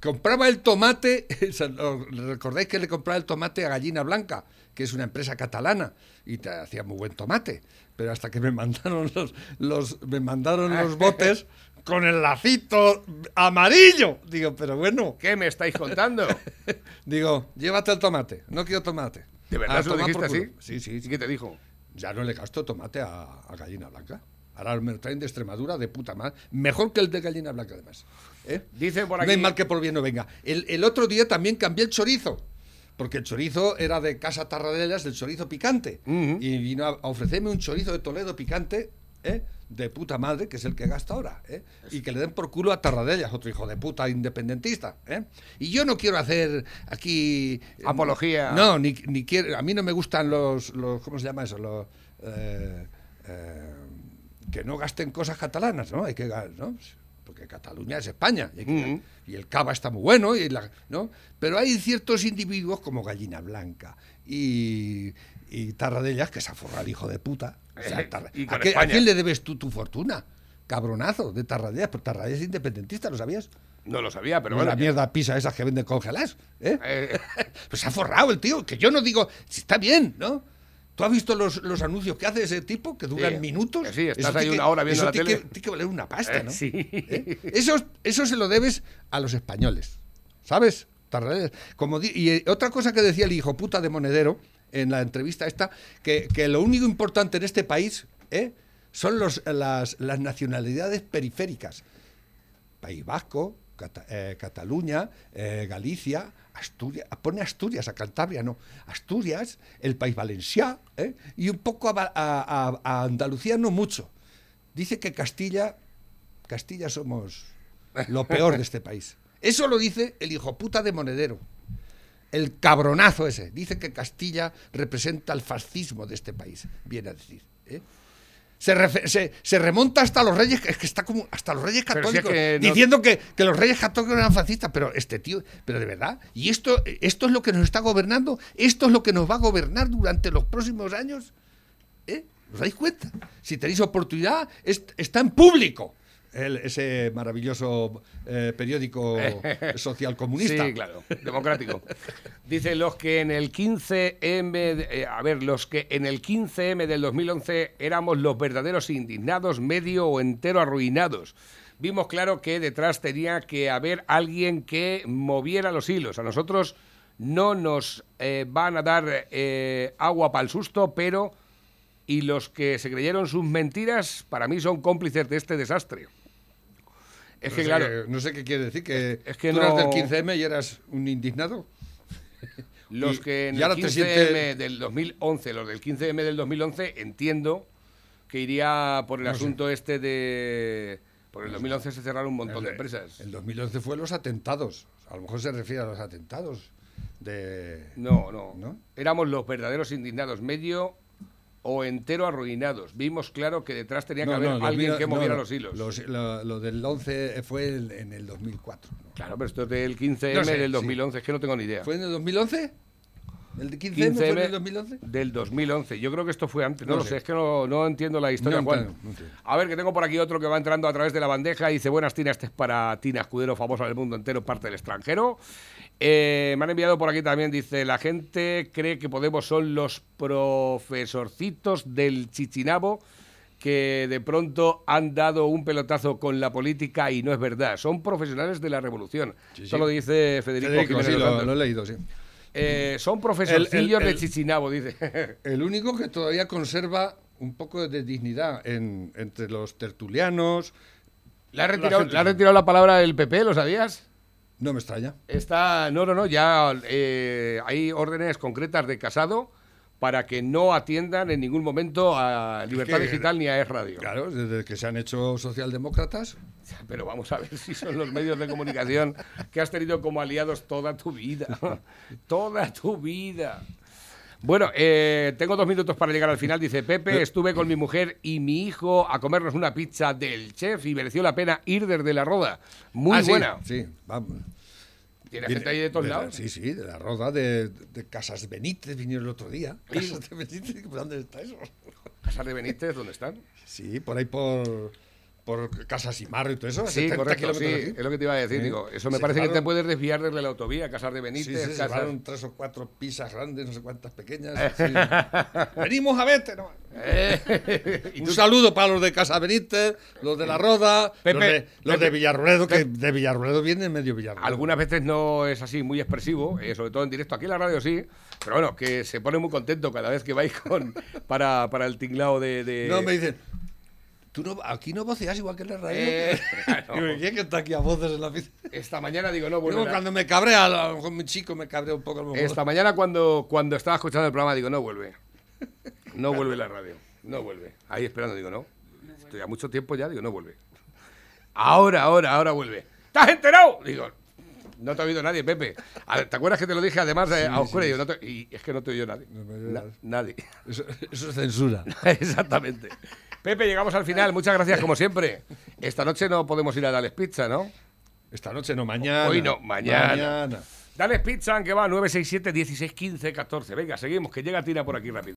Compraba el tomate, [laughs] recordáis que le compraba el tomate a Gallina Blanca, que es una empresa catalana, y te hacía muy buen tomate. Pero hasta que me [laughs] mandaron los, los, me mandaron los botes con el lacito amarillo. Digo, pero bueno, ¿Qué me estáis contando? [laughs] digo, llévate el tomate, no quiero tomate. ¿De verdad A se lo dijiste así? Sí, sí, ¿Y sí. qué te dijo? Ya no le gasto tomate a, a gallina blanca. Ahora me lo traen de Extremadura de puta madre. Mejor que el de gallina blanca, además. ¿Eh? Por No aquí- es mal que por bien no venga. El, el otro día también cambié el chorizo. Porque el chorizo era de Casa Tarradellas, el chorizo picante. Ujú. Y vino a, a ofrecerme un chorizo de Toledo picante, ¿eh? de puta madre, que es el que gasta ahora. ¿eh? Y que le den por culo a Tarradellas, otro hijo de puta independentista. ¿eh? Y yo no quiero hacer aquí. eh, Apología. No, ni, ni quiero. A mí no me gustan los. los ¿Cómo se llama eso? Los. eh, eh, que no gasten cosas catalanas, ¿no? Hay que. ¿no? Porque Cataluña es España. Y, el cava está muy bueno, y la- ¿no? Pero hay ciertos individuos como Gallina Blanca y, y Tarradellas, que se el hijo de puta. O sea, Eh, Tarra- y con ¿a, qué- a España. quién le debes tú tu fortuna? Cabronazo de Tarradellas, pero Tarradellas es independentista, ¿lo sabías? No lo sabía, pero bueno. la mierda pisa esas que venden congeladas, ¿eh? Eh, [laughs] Pues se ha forrado el tío, que yo no digo, si está bien, ¿no? ¿Tú has visto los, los anuncios que hace ese tipo, que duran Sí, minutos? sí, estás Eso ahí una hora viendo eso la tiene tele. Que, tiene que valer una pasta, Eh, ¿no? sí. ¿Eh? Eso, eso se lo debes a los españoles, ¿sabes? Como y eh, otra cosa que decía el hijo puta de Monedero en la entrevista esta, que, que lo único importante en este país ¿eh? son los, las, nacionalidades periféricas. País Vasco, eh, Cataluña, eh, Galicia, Asturias, pone Asturias, a Cantabria no, Asturias, el País Valencià, ¿eh? y un poco a- a Andalucía no mucho. Dice que Castilla, Castilla somos lo peor de este país. Eso lo dice el hijo puta de Monedero. El cabronazo ese. Dice que Castilla representa el fascismo de este país, viene a decir. ¿eh? se, refe- se- se remonta hasta los reyes, es que está como hasta los reyes Pero si es católicos, que no- diciendo que, que los reyes católicos eran fascistas, pero este tío, pero de verdad, y esto, esto es lo que nos está gobernando, esto es lo que nos va a gobernar durante los próximos años. ¿Eh? ¿Os dais cuenta? Si tenéis oportunidad, es- está en público. El- ese maravilloso eh, periódico [laughs] social comunista. Sí, claro, democrático. [laughs] Dice los que en el 15M, de- eh, a ver, los que en el 15M del 2011 éramos los verdaderos indignados, medio o entero arruinados. Vimos claro que detrás tenía que haber alguien que moviera los hilos. A nosotros no nos eh, van a dar eh, agua para el susto, pero y los que se creyeron sus mentiras para mí son cómplices de este desastre. Es No que sé claro, no sé qué quiere decir, que, Es que tú eras del 15M y eras un indignado. [laughs] Los Y- que en el ahora te 15M sientes- del 2011, los del 15M del 2011, entiendo que iría por el No sé. asunto este de... Por el 2011 se cerraron un montón de empresas. El 2011 fue los atentados. A lo mejor se refiere a los atentados de... No, no, ¿No? Éramos los verdaderos indignados, medio o entero arruinados. Vimos claro que detrás tenía que haber los alguien que no, moviera no, los hilos. los- lo, lo del 11 fue el- en el 2004. ¿no? Claro, pero esto es del 15M No sé, del sí. 2011, es que no tengo ni idea. ¿Fue en el 2011? ¿El de 15M, fue en 15M el 2011? del 2011. Yo creo que esto fue antes. No, No lo sé. sé, es que no, no entiendo la historia, No Juan. A ver, que tengo por aquí otro que va entrando a través de la bandeja y dice, buenas Tina, este es para Tina Escudero, famosa del mundo entero, parte del extranjero. Eh, me han enviado por aquí también, dice, la gente cree que Podemos son los profesorcitos del Chichinabo que de pronto han dado un pelotazo con la política y no es verdad. Son profesionales de la revolución. Sí, sí. Esto lo dice Federico, Federico, Jiménez sí, dos lo, lo he leído, sí. Eh, son profesorcillos El- el- de Chichinabo, dice. [laughs] El único que todavía conserva un poco de dignidad en- entre los tertulianos. ¿Le ha, retirado, le ha retirado la palabra el PP, ¿lo sabías? No me extraña. Está, no, no, no, ya eh, hay órdenes concretas de Casado para que no atiendan en ningún momento a Libertad que- Digital ni a Es Radio. Claro, desde que se han hecho socialdemócratas. Pero vamos a ver [laughs] si son los medios de comunicación que has tenido como aliados toda tu vida. [laughs] toda tu vida. Bueno, eh, tengo dos minutos para llegar al final. Dice Pepe, estuve con mi mujer y mi hijo a comernos una pizza del chef y mereció la pena ir desde la roda. Muy Ah, sí, buena. Sí, vamos. Tiene gente ahí de todos la- lados. Sí, sí, de la roda de, de Casas Benítez vinieron el otro día. Casas de Benítez, ¿por ¿dónde está eso? Casas de Benítez, ¿dónde están? Sí, por ahí por, por Casas y Marro y todo eso. Sí, 70 correcto, sí, kilómetros de aquí. es lo que te iba a decir. Sí. Digo, eso me Se parece que te puedes desviar desde la autovía, Casas de Sí, Benítez, se Casas... llevaron tres o cuatro pizzas grandes, no sé cuántas pequeñas. [laughs] sí. Venimos a verte. ¿no? Y [laughs] Un saludo para los de Casa Benítez, los de La Roda, Pepe, los de, los Pepe, de Villarruedo, que de Villarruedo viene medio Villarruedo. Algunas veces no es así muy expresivo, eh, sobre todo en directo. Aquí en la radio sí, pero bueno, que se pone muy contento cada vez que vais con [laughs] para, para el tinglao de... de- No, me dicen, tú no, aquí no voceas igual que en la radio. Eh, [laughs] me ¿Quién que está aquí a voces en la? Esta mañana digo, no, Digo, la- cuando me cabrea, a lo mejor mi chico me cabrea un poco. A lo mejor. Esta mañana cuando, cuando estaba escuchando el programa digo, no vuelve. No vuelve la radio. No vuelve. Ahí esperando, digo, no. Estoy a mucho tiempo ya, digo, no vuelve. Ahora, ahora, ahora vuelve. ¿Te has enterado? Digo, no te ha oído nadie, Pepe. A ¿Te acuerdas que te lo dije además a oscuras? Digo, no te- y es que no te oyó nadie. Na- nadie. Eso, eso es censura. [laughs] Exactamente. Pepe, llegamos al final. Muchas gracias, como siempre. Esta noche no podemos ir a Dales Pizza, ¿no? Esta noche no, mañana. Hoy no, mañana. Mañana. Dales Pizza, que va 967 16 15 14. Venga, seguimos, que llega Tina por aquí rápido.